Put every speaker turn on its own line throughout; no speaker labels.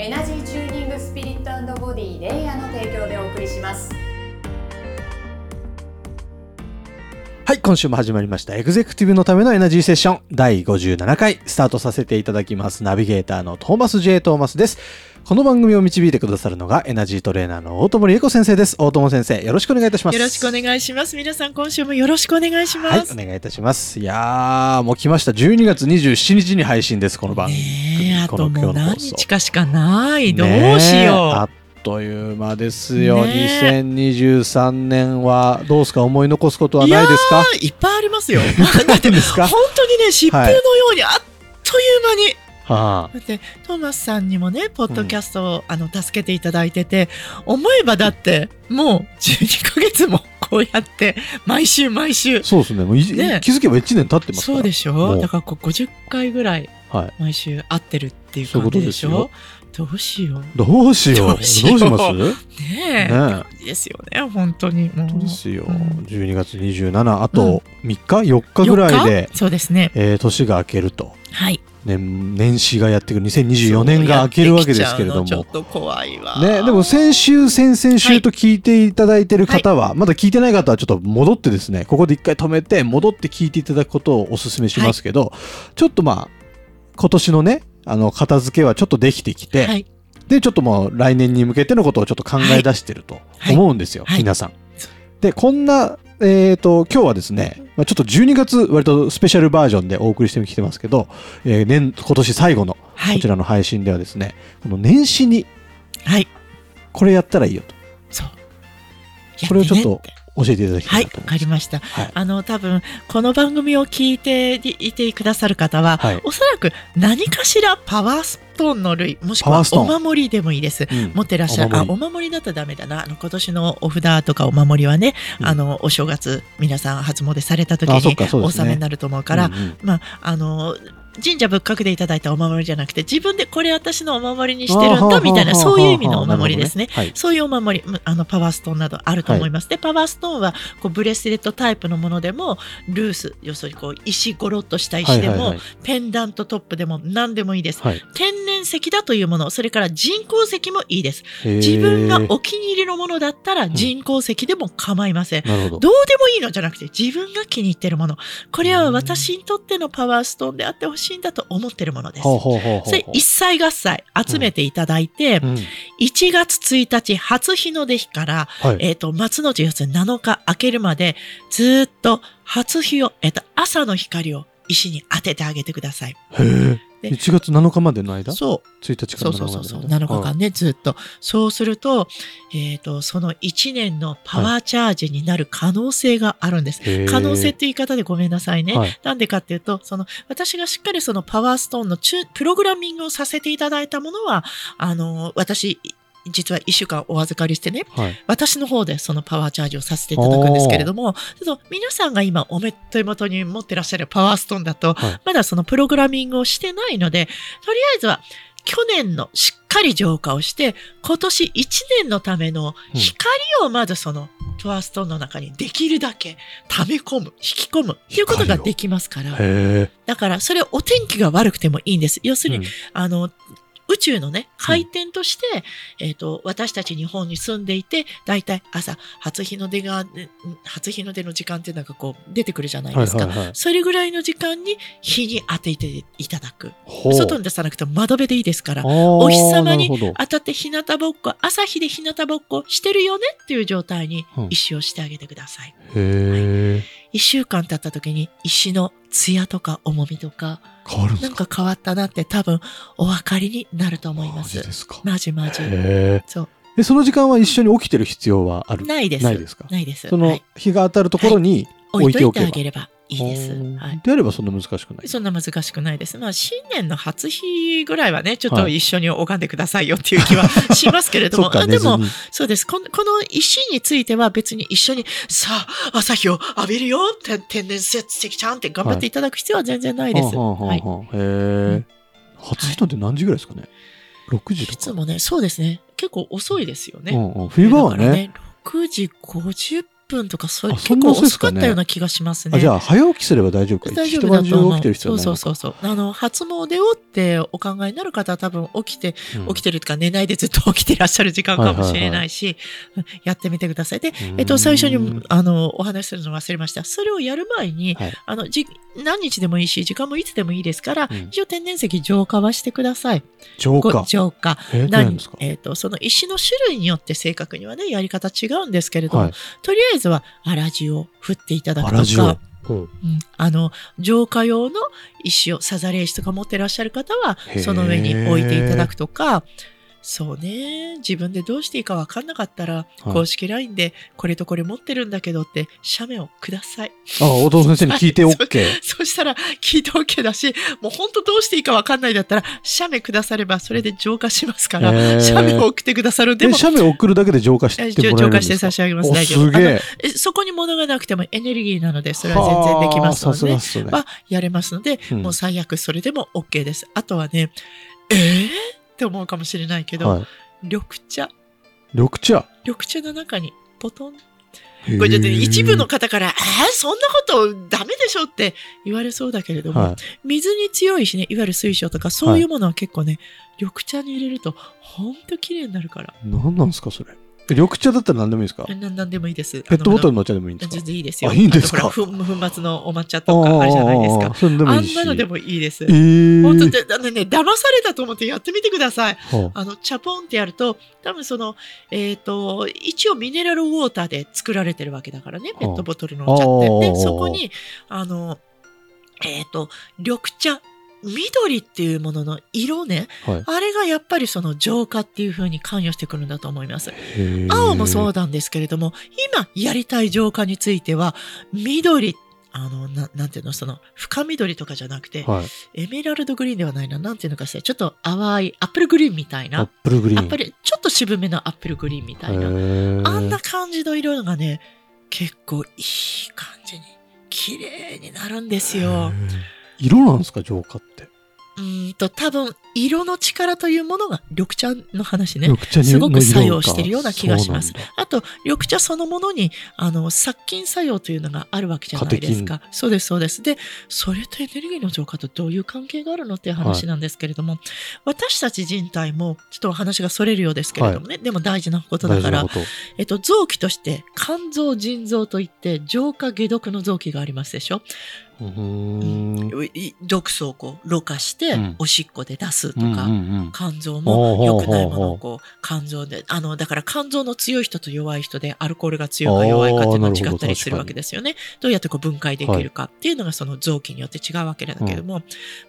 エナジーチューニングスピリットボディレイヤーの提供でお送りします
はい、今週も始まりました。エグゼクティブのためのエナジーセッション第57回スタートさせていただきます。ナビゲーターのトーマス J. トーマスです。この番組を導いてくださるのがエナジートレーナーの大友理恵子先生です。大友先生、よろしくお願いいたします。
よろしくお願いします。皆さん、今週もよろしくお願いします。
はい、お願いいたします。いやー、もう来ました。12月27日に配信です、この番組。
ねえ、あ
ことの
もう何
今日
かしかない。どうしよ
あっという間ですよ。
ね
2023年はどうですか思い残すこと
う。
はないですか？
いっぱいありますよ。
だって
本当にね、疾風のようにあっという間に。
は
だって、トーマスさんにもね、ポッドキャストを、あの助けていただいてて、思えばだって、もう12ヶ月もこうやって、毎週毎週
あ、。そうですね。もうい
ね
気づけば1年経ってますから。
そうでしょ？だからこう50回ぐらい
はい。
毎週会ってるっていう感じでしょ？
です
どうしよう。
どうしよう。
どうしよう
どうします？
ねえ。
ね
いいですよね、本当に。もう
本当ですよ。
うん
12月27、あと3日 ?4 日ぐらいで
4、日？そうですね。
えー年が明けると。
はい。
年年始がやってくる2024年が明けるわけですけれども
ちょっ。と怖いわ。
ね、でも先週、先々週と聞いていただいてる方は、まだ聞いてない方はちょっと戻ってですね、ここで一回止めて、戻って聞いていただくことをお勧めしますけど、ちょっとまあ、今年のね、あの、片付けはちょっとできてきて、
はい。
で、ちょっともう来年に向けてのことをちょっと考え出してると
はい
思うんですよ、
はい
皆さん
そ。
で、こんな、えっ、と、今日はですね、まあ、ちょっと12月割とスペシャルバージョンでお送りしてきてますけど、えー年、今年最後の
はい
こち。らの配信ではですね、この年始に
はい。
これやったらいいよと。
そう。
これをちょっと教えていただきた
はいい、わ
なと思います。
かりました。
はい。
あの、多分、この番組を聞いていてくださる方は、
はい
おそらく何かしらパワーストーンの類、もしくはお守りでもいいです。
うん
持ってらっしゃる。あ、
お守り
お守りだとダメだな。あの、今年のお札とかお守りはね、
うん
あの、お正月、皆さん初詣された時にお納めになると思うから、
うんうん
まあ、あの、神社仏閣でいただいたお守りじゃなくて、自分でこれ私のお守りにしてるんだみたいな、そういう意味のお守りですね。そういうお守り、むあのパワーストーンなどあると思います。で、パワーストーンはこうブレスレットタイプのものでも、ルース、要するにこう石ゴロっとした石でも、
はいはいはい
ペンダントトップでも何でもいいです。
はい。
天然石だというもの、それから人工石もいいです。自分がお気に入りのものだったら人工石でも構いません。
なるほど。
どうでもいいのじゃなくて自分が気に入ってるもの。これは私にとってのパワーストーンであってほしいんだと思ってるものです。それ一切合切集めていただいて、
うん
1月1日初日の出日から、
はい。
えっ、と、松の内要するに7日明けるまで、ずーっと初日を、えっ、と、朝の光を石に当ててあげてください。
へえ。
で
1月7日までの間？
そう。
1日から
そうそうそうそう。
7
7日間ね、ずっと。そうすると、えっ、と、その1年のパワーチャージになる可能性があるんです。
へー
可能性って言い方でごめんなさいね。
はい
なんでかっていうと、その、私がしっかりそのパワーストーンの中プログラミングをさせていただいたものは、あの、私、実は1週間お預かりしてね、
はい。
私の方でそのパワーチャージをさせていただくんですけれども、ちょっと皆さんが今お手元に持ってらっしゃるパワーストーンだと、
はい
まだそのプログラミングをしてないので、とりあえずは去年のしっかり浄化をして、今年1年のための光をまずそのパワーストーンの中にできるだけ溜め込む、引き込むっていうことができますから。だからそれお天気が悪くてもいいんです。要するに、
うん
あの、宇宙のね、回転として、えっ、と、私たち日本に住んでいて、だいたい朝、初日の出が、ね初日の出の時間っていうのがこう、出てくるじゃないですか。
はいはいはい
それぐらいの時間に日に当てていただく。外に出さなくても窓辺でいいですから、
お
お日様に当たって日向ぼっこ、朝日で日向ぼっこしてるよねっていう状態に
うん
石をしてあげてください。
へえ。
一週間経った時に石の艶とか重みとか、なん
変わるんですか？
か変わったなって多分お分かりになると思いま
マジ
す。
ですか？
マジマジ。そう。
で、その時間は一緒に起きてる必要はある？
ないです。
ないですか？
ないです。
その
はい
日が当たるところに置
置いといて
いておけば。
あげればいいです。はい。
であればそんな難しくない？
そんな難しくないです。まあ、新年の初日ぐらいはね、ちょっと一緒に拝んでくださいよっていう気はしますけれど
そ
も、あでもそうです。このこの石については別に一緒に、さあ、朝日を浴びるよって天然説的ちゃんって頑張っていただく必要は全然ないです。
初日の出何時ぐらいですかね ?6 時とか？
いつもね、そうですね。結構遅いですよね。
うんうん、冬場はね、
6時50分とか、それ結
あそんな
構遅
か
ったような気がしますね。
あじゃあ早起きすれば大丈夫か
大丈
一
夫だと思う。そうそうそうそう。あの、初詣をってお考えになる方は多分起きて、
うん
起きてるとか寝ないでずっと起きてらっしゃる時間かもしれないし、うんやってみてください。で、えっと、最初に、あの、お話しするの忘れました。それをやる前に、
はい
あの、じ、何日でもいいし、時間もいつでもいいですから、
うん
一応天然石浄化はしてください。こ
浄化。
浄化。
えー、どうなんですか？
えっ、と、その石の種類によって正確にはね、やり方違うんですけれども、
はい。
とりあえずは、粗塩を振っていただくとか、。
うん
うん、あの、浄化用の石を、サザレ石とか持ってらっしゃる方はその上に置いていただくとか、そうね、自分でどうしていいかわかんなかったら、
はい
公式 LINE で、これとこれ持ってるんだけどって、写メをください。
あ、お父先生に聞いて OK。
そしたら、聞いて OK だし、もう本当どうしていいかわかんないだったら、写メくだされば、それで浄化しますから、
へー
写メを送ってくださるんで
で、
も、
写メ送るだけで浄化してもらえるんですか？
浄化して差し上げます
お
大丈夫
すげえ。
えそこに物がなくてもエネルギーなので、それは全然できますので、
はあさすがっすね。
はやれますので、
うん
もう最悪それでも OK です。あとはね、えー、って思うかもしれないけど、
はい。
緑茶、
緑茶？
緑茶の中にポトン。こ
こ
れちょっと一部の方から、えー、そんなことダメでしょって言われそうだけれども、
はい。
水に強いしね、いわゆる水晶とかそういうものは結構ね、緑茶に入れるとほんと綺麗になるから。
何なんですか、それ？え緑茶だったら何でもいいですか？
ななんでもいいです。
ペットボトル
の
のお茶でもいいんですか？
全然いいですよ。
あいいんですか？
粉末のお抹茶とかあるじゃないですか。
でも
あ
いいし。
んなのでもいいです。
えー。
本当で、あのね、騙されたと思ってやってみてください。
は
あの、チャポンってやると、多分その、えっ、と、一応ミネラルウォーターで作られてるわけだからね、ペットボトルのお茶って。
ああ
で、そこに、あの、えっ、と、緑茶、緑っていうものの色ね、
あはい
あれがやっぱりその浄化っていう風に関与してくるんだと思います。青もそうなんですけれども、今やりたい浄化については、緑、あの、ななんていうの、その、深緑とかじゃなくて、
はい。
エメラルドグリーンではないな。なんていうのかしら。ちょっと淡い、アップルグリーンみたいな。
アップルグリーン。
アップル、ちょっと渋めのアップルグリーンみたいな。あんな感じの色がね、結構いい感じに、綺麗になるんですよ。
色なんですか、浄化って？
うーんと、多分、色の力というものが緑茶の話ね。すごく作用してるような気がしますあと、緑茶そのものに、あの、殺菌作用というのがあるわけじゃないですか。そうです、そうです。で、それとエネルギーの浄化とどういう関係があるのっていう話なんですけれども、私たち人体も、ちょっとお話がそれるようですけれどもね、でも大事なことだから。えっと、臓器として、肝臓、腎臓といって、浄化解毒の臓器がありますでしょ毒素をこう、ろ過して
うん、
おしっこで出すとか、
うん
肝臓も良くないものをこう、肝臓で、あの、だから肝臓の強い人と弱い人で、アルコールが強いか弱いかっていうの
あーなるほど
が違ったりするわけですよね。どうやってこう分解できるかっていうのがその臓器によって違うわけだけれども、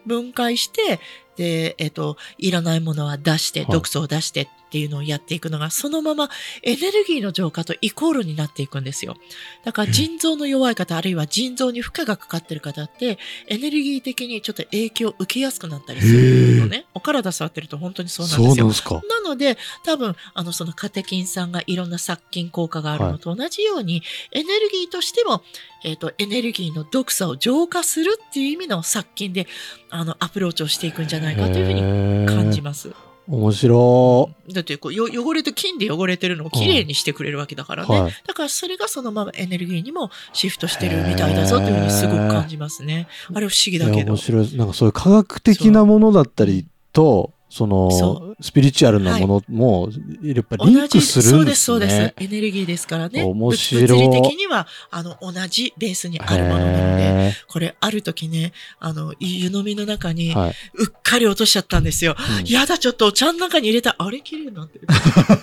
分解して、で、えっ、と、いらないものは出して、
はい。
毒素を出してっていうのをやっていくのが、そのままエネルギーの浄化とイコールになっていくんですよ。だから腎臓の弱い方、あるいは腎臓に負荷がかかってる方って、エネルギー的にちょっと影響を受けやすくなったりするのね。お体触ってると本当にそうなんですよ。
な
ので、多分、あの、そのカテキン酸がいろんな殺菌効果があるのと同じように、エネルギーとしても、えっ、と、エネルギーの毒素を浄化するっていう意味の殺菌で、あの、アプローチをしていくんじゃないかというふうに
に
感じます。
面白
だってこうよ、汚れて、菌で汚れてるのをきれいにしてくれるわけだから
い。
ね。
はい。
だからそれがそのままエネルギーにもシフトしてるみたいだぞというふうにすごく感じますね。あれ不思議だけど
面。白い。なんかそういう科学的なものだったりと、その
そ、
スピリチュアルなものも、やっぱリンクするんですね。
そうです、そうです。エネルギーですからね。
面白い
物理的には、あの、同じベースにあるものなので、
へ
これ、ある時ね、あの、湯飲みの中に。うっかり落としちゃったんですよ。
うん
やだ、ちょっとお茶の中に入れた。あれ綺麗になってる。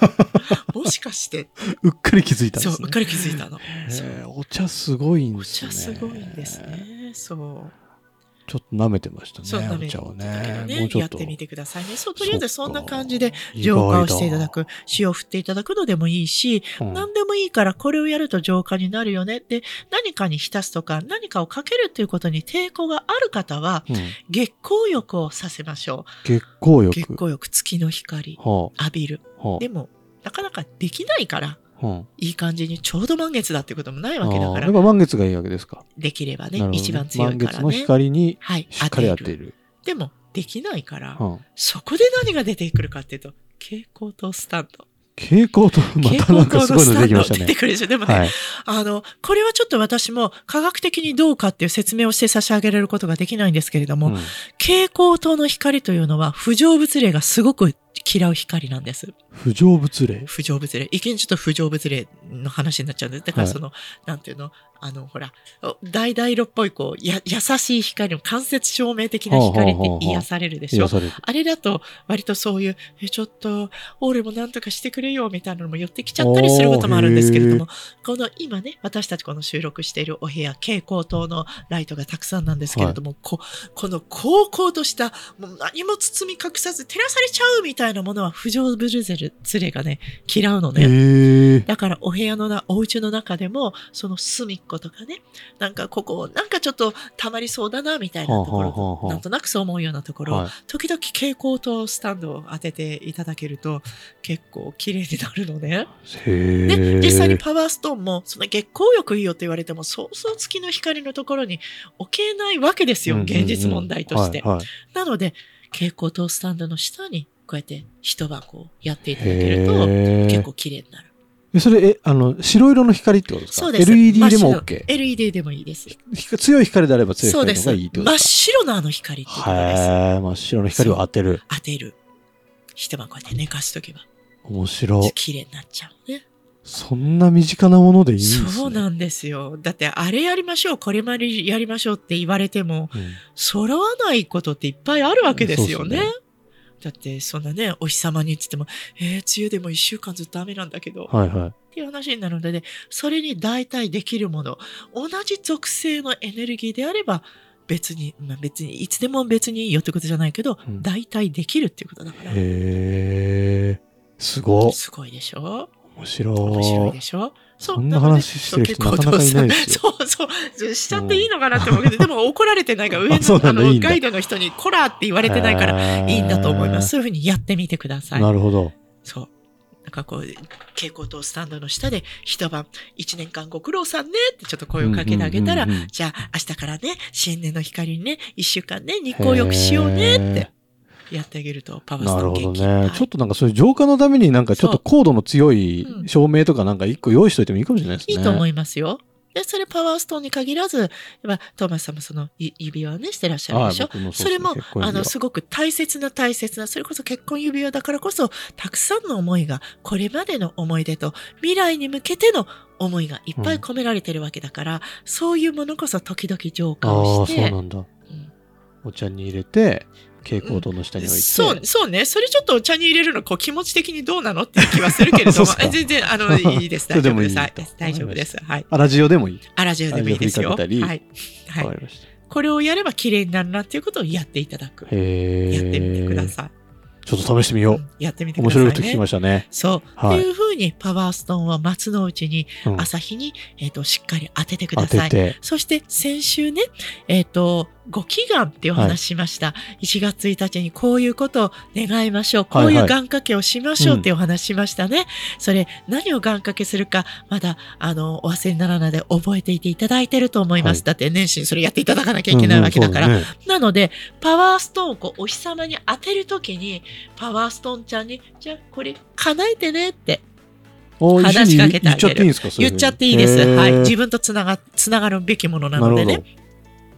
もしかして。
うっかり気づいたん
そう、
ですね
うっ。かり気づいたの。
お茶すごいん
お
ですね。
茶すごいんですね。そう。
ちょっと舐めてました
そう、
ね、お
ダメ
茶を
だけど
ね。もうちょっと。
やってみてくださいね。そう、とりあえずそんな感じで浄化をしていただ。
意
く。塩を振っていただくのでもいいし、何でもいいからこれをやると浄化になるよね。で、何かに浸すとか何かをかけるということに抵抗がある方は、月光浴をさせましょ
月光
う。
浴？
月光浴、月の光、
は
浴びる。でも、なかなかできないから、いい感じにちょうど満月だってこともないわけだから
あーやっ、ぱ満月がいいわけですか。
できればね一番強いか
満月の
らね。
光に
はい、
しっかり当
当てる。でも、できないから、
うん
そこで何が出てくるかっていうと、蛍光灯スタンド。
蛍光と またなんかすごいの出てきましたね。
出てくるでしょ。でもね、
はい。
あの、これはちょっと私も科学的にどうかっていう説明をして差し上げられることができないんですけれども、
うん
蛍光灯の光というのは不成仏霊がすごく嫌う光なんです。
不成仏霊？
不成仏霊。一見ちょっと不成仏霊の話になっちゃうんです。だから
はい
その、なんていうの？あの、ほら、お橙色っぽい、こう、や、優しい光の間接照明的な光って癒されるでしょ？あれだと、割とそういう、え、ちょっと、俺もなんとかしてくれよ、みたいなのも寄ってきちゃったりすることもあるんですけれども、この今ね、私たちこの収録しているお部屋、蛍光灯のライトがたくさんなんですけれども、ここの高校とした、もう何も包み隠さず照らされちゃうみたいなものは、不条ブルゼル、ズレがね、嫌うのね。だからお部屋のな、お家の中でも、その隅っことかね、なんかここ、なんかちょっと溜まりそうだな、みたいなところ、
はあはあはあ
なんとなくそう思うようなところ、
はい
時々蛍光灯スタンドを当てていただけると、結構綺麗になるのね。
へ
で、
え。
実際にパワーストーンも、その月光浴いいよって言われても、そうそう月の光のところに置けないわけですよ、
うんうんうん
現実問題として。
はいはい
なので、蛍光灯スタンドの下に、こうやって一晩こうやっていただけると。結構綺麗になる。
えそれ、え、あの、白色の光ってことですか？
そうです。
LED でも OK。
LED でもいいです。
強い光であれば強い。光の方がいいってこと
真っ
です
白なあの光ってことです。
かへえ、真っ白の光を当てる。
当てる。一晩こうやって寝かしとけば、
面白い。
綺麗になっちゃうね。
そんな身近なものでいいんですね。
そうなんですよ。だって、あれやりましょう、これまでやりましょうって言われても、
うん
揃わないことっていっぱいあるわけですよね。
そう
だって、そんなね、お日様に言ってても、えー、梅雨でも一週間ずっと雨なんだけど、
はいはい。
っていう話になるので、ね、それに代替できるもの、同じ属性のエネルギーであれば、別に、まあ、別に、いつでも別にいいよってことじゃないけど、
うん
代替できるっていうことだから。
へえ。すごっ。
すごいでしょ？
面白
面白い
い
で。しょ？そ
そんな話してる人なかなかいないですよ。
そうそう。しちゃっていいのかなって思うけど、でも怒られてないから、上のあのガイドの人にコラって言われてないから
ら
いいんだと思います。そういうふうにやってみてください。
なるほど。
そう。なんかこう、蛍光灯スタンドの下で一晩、一年間ご苦労さんねってちょっと声をかけてあげたら、じゃあ明日からね、新年の光にね、一週間ね、日光浴しようねってやってあげると、パワース
なるほど
トーン元気いっぱい。
ね。ちょっとなんかそういう浄化のためになんかちょっと高度の強い
う。ん。
照明とかなんか一個用意しといてもいいかもしれないですね。
いいと思いますよ。で、それパワーストーンに限らず、トーマスさんもそのい指輪をね、してらっしゃるでしょ？
はいそ
れもあの、すごく大切な大切な、それこそ結婚指輪だからこそ、たくさんの思いが、これまでの思い出と、未来に向けての思いがいっぱい込められてるわけだから、そういうものこそ時々浄化をして、
そうなんだ。
うん。
お茶に入れて、蛍光灯の下に置いて。
そう、そうね。それちょっとお茶に入れるの、こう気持ち的にどうなのっていう気はするけれども、全然、あの、いいです。大丈夫です。大丈夫です。はい。
あ、ラジオでもいい？
あらじゅうでもいいですよ。はい。はい。
わかりました。
これをやれば綺麗になるなっていうことをやっていただく。
へえ。
やってみてください。
ちょっと試してみよ
うんやってみ
う。
てください、ね。
面白いこと聞きましたね。
そう。
はい
っていうふうにパワーストーンは松の
うん
朝日に、えっ、と、しっかり当ててく
当
ださい。そして先週ね、えっ、と、ご祈願っていうお話ししました。1月1日にこういうことを願いましょう。こう
はい
う願掛けをしましょうっていうお話しましたね。それ、何を願掛けするか、まだ、あの、お忘れにならないで覚えていていただいてると思います。
はい
だって年始にそれやっていただかなきゃいけないわけだから。
うんうんそうね
なので、パワーストーンをこうお日様に当てるときに、パワーストーンちゃんに、じゃあこれ叶えてねって話しかけてあげる
言っちゃっていいんですか
言っちゃっていいです。はい。自分とつなが、つながるべきものなのでね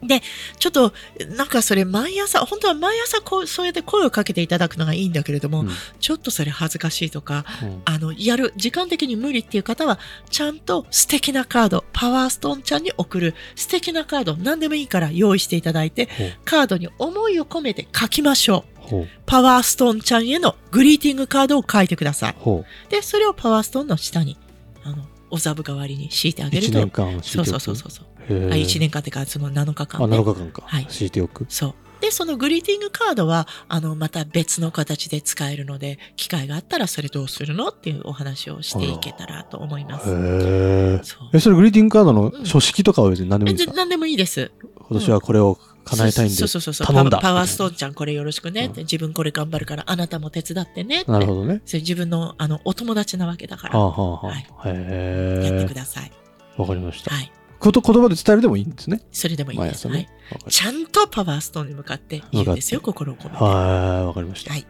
なるほ。
ちょっと、なんかそれ毎朝、本当は毎朝こう、そうやって声をかけていただくのがいいんだけれども、
うん
ちょっとそれ恥ずかしいとか、
うん
あの、やる、時間的に無理っていう方は、ちゃんと素敵なカード、パワーストーンちゃんに送る素敵なカード、何でもいいから用意していただいて、カードに思いを込めて書きましょう。パワーストーンちゃんへのグリーティングカードを書いてください。
ほ
で、それをパワーストーンの下に、あの、お座布代わりに敷いてあげる
1
と
年間敷
そ
いうておく？
そうそうそうそうあ1年間ってかその7日間、
あ、
ね、
7日間か。
はい
敷いておく。
そうでそのグリーティングカードはあのまた別の形で使えるので機会があったらそれどうするのっていうお話をしていけたらと思います。
へえ。
そう
え、それグリーティングカードの
うん
書式とかは別に何でもい
え
いんですか？
で何でもいいです。
今年はこれを叶えたいんで。
そうそうそうそう
頼んだ
パワーストーンちゃんこれよろしくねって、
うん
自分これ頑張るからあなたも手伝ってねって
なるほどね。
それ自分のあのお友達なわけだから、
はあはあは
はい
あ。へ
やって
え
く。ださい。
わかりました。
はい。
こと言葉で伝えるでもいいんですね。
それでもいいです。
ね
はい。。ちゃんとパワーストーンに向かって言うんですよ、心を込めて。は
はい、わかりました。
い。
い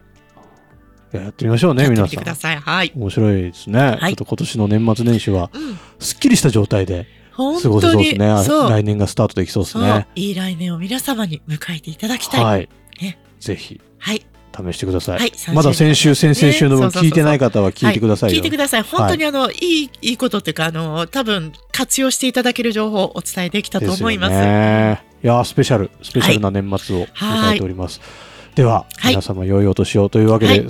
ややってみましょうね、皆さん。
みてください。はい。
面白いですね。
はい
ちょっと今年の年末年始は、
うん。
すっきりした状態で
本当に
そう。来年がスタートできそうですね。
いい来年を皆様に迎えていただきたい。
はい。
ね
ぜひ、
はい。
試してください。
はい
まだ先週、先々週の分聞いてない方は聞いてくださいよ。
聞いてください。本当にあの、いい、いいことっていうか、あの、多分活用していただける情報をお伝えできたと思います。
ですよねいやースペシャル、スペシャルな年末を迎えております。では、
はい
皆様良いお年をというわけで、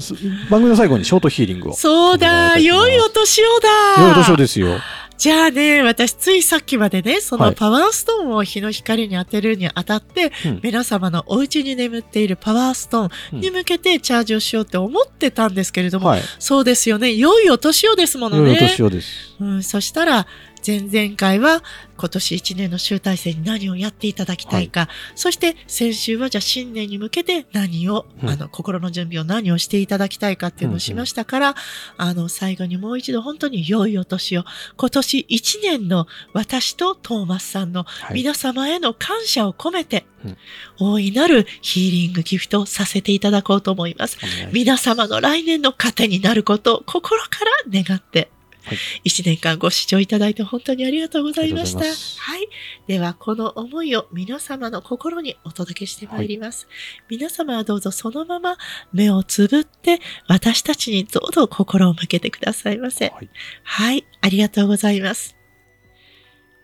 番組の最後にショートヒーリングを。
そうだ、良いお年をだ。
良いお年をですよ。
じゃあね、私ついさっきまでね、そ
はい
のパワーストーンを日の光に当てるにあたって、
うん
皆様のお家に眠っているパワーストーンに向けてチャージをしようって思ってたんですけれども、
はい。
そうですよね、良いお年をですもの
良いお
ね。
年をです。
うん、そしたら、前々回は今年1年の集大成に何をやっていただきたいか、そして先週はじゃあ新年に向けて何を、
うん。
あの、心の準備を何をしていただきたいかっていうのをしましたから、あの、最後にもう一度本当に良いお年を、今年1年の私とトーマスさんの
はい。
皆様への感謝を込めて、
うん。
大いなるヒーリングギフトをさせていただこうと思います。
ます。
皆様の来年の糧になることを心から願って、
はい
一年間ご視聴いただいて本当にありがとうございました。
い
はい。では、この思いを皆様の心にお届けしてまいります。皆様はどうぞそのまま目をつぶって、私たちにどうぞ心を向けてくださいませ。
はい
はい。ありがとうございます。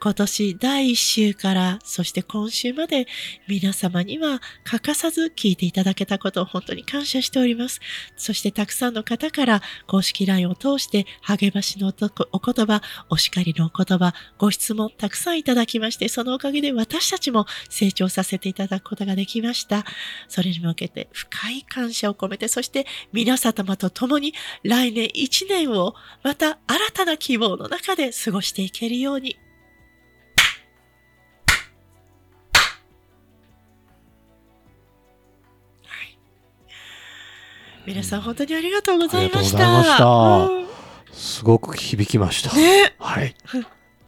今年第1週から、そして今週まで皆様には欠かさず聞いていただけたことを本当に感謝しております。そしてたくさんの方から公式 LINE を通して励ましのお言葉、お叱りのお言葉、ご質問たくさんいただきまして、そのおかげで私たちも成長させていただくことができました。それに向けて深い感謝を込めて、そして皆様と共に来年1年をまた新たな希望の中で過ごしていけるように皆さん本当にありがとうございました。
した
うん
すごく響きました。
ね。
はい。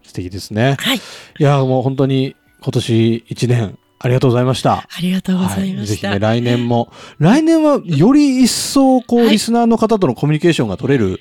素敵ですね。
はい。
いや、もう本当に今年1年ありがとうございました。
ありがとうございま
ぜひ
した。
ね、来年も、来年はより一層、こう、
はい
リスナーの方とのコミュニケーションが取れる、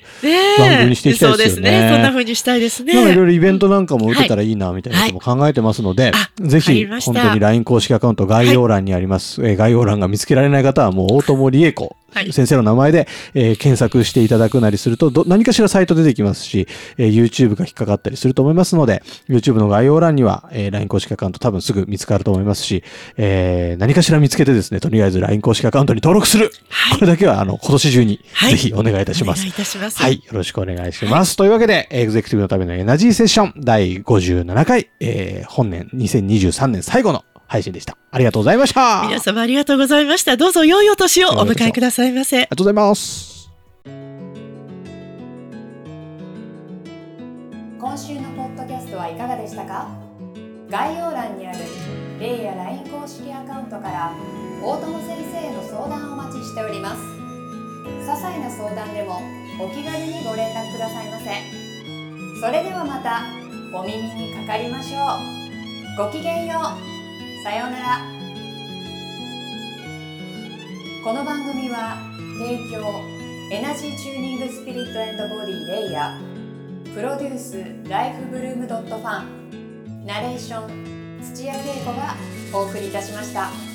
番組にしていきたいですよね
そうですね。そんな風にしたいですね。
なんかいろいろイベントなんかも打てたらいいな、みたいなことも考えてますので、
あ
ぜひ、本当に LINE 公式アカウント概要欄にあります。えー概要欄が見つけられない方は、もう、大友理恵子
はい
先生の名前で、えー検索していただくなりすると、ど何かしらサイト出てきますし、えー YouTube が引っかかったりすると思いますので、YouTube の概要欄には、えー LINE 公式アカウント多分すぐ見つかると思いますし、えー何かしら見つけてですね、とりあえず LINE 公式アカウントに登録する、
はい
これだけは、あの、今年中に、
はい
ぜひお願いいたします
お願いい。たします。
はい。よろしくお願いします。というわけで、エグゼクティブのためのエナジーセッション第57回、えー本年2023年最後の配信でした。ありがとうございました。あり
皆様ありがとうございました。どうぞ良いお年をお迎えくださいませ。
がとうございます。
今週のポッドキャストはいかがでしたか？概要欄にあるレイや LINE 公式アカウントから大友先生への相談をお待ちしております些細な相談でもお気軽にご連絡くださいませそれではまたお耳にかかりましょうごきげんようさようならこの番組は提供エナジーチューニングスピリットボディレイヤープロデュースライフブルームドットファンナレーション土屋恵子がお送りいたしました。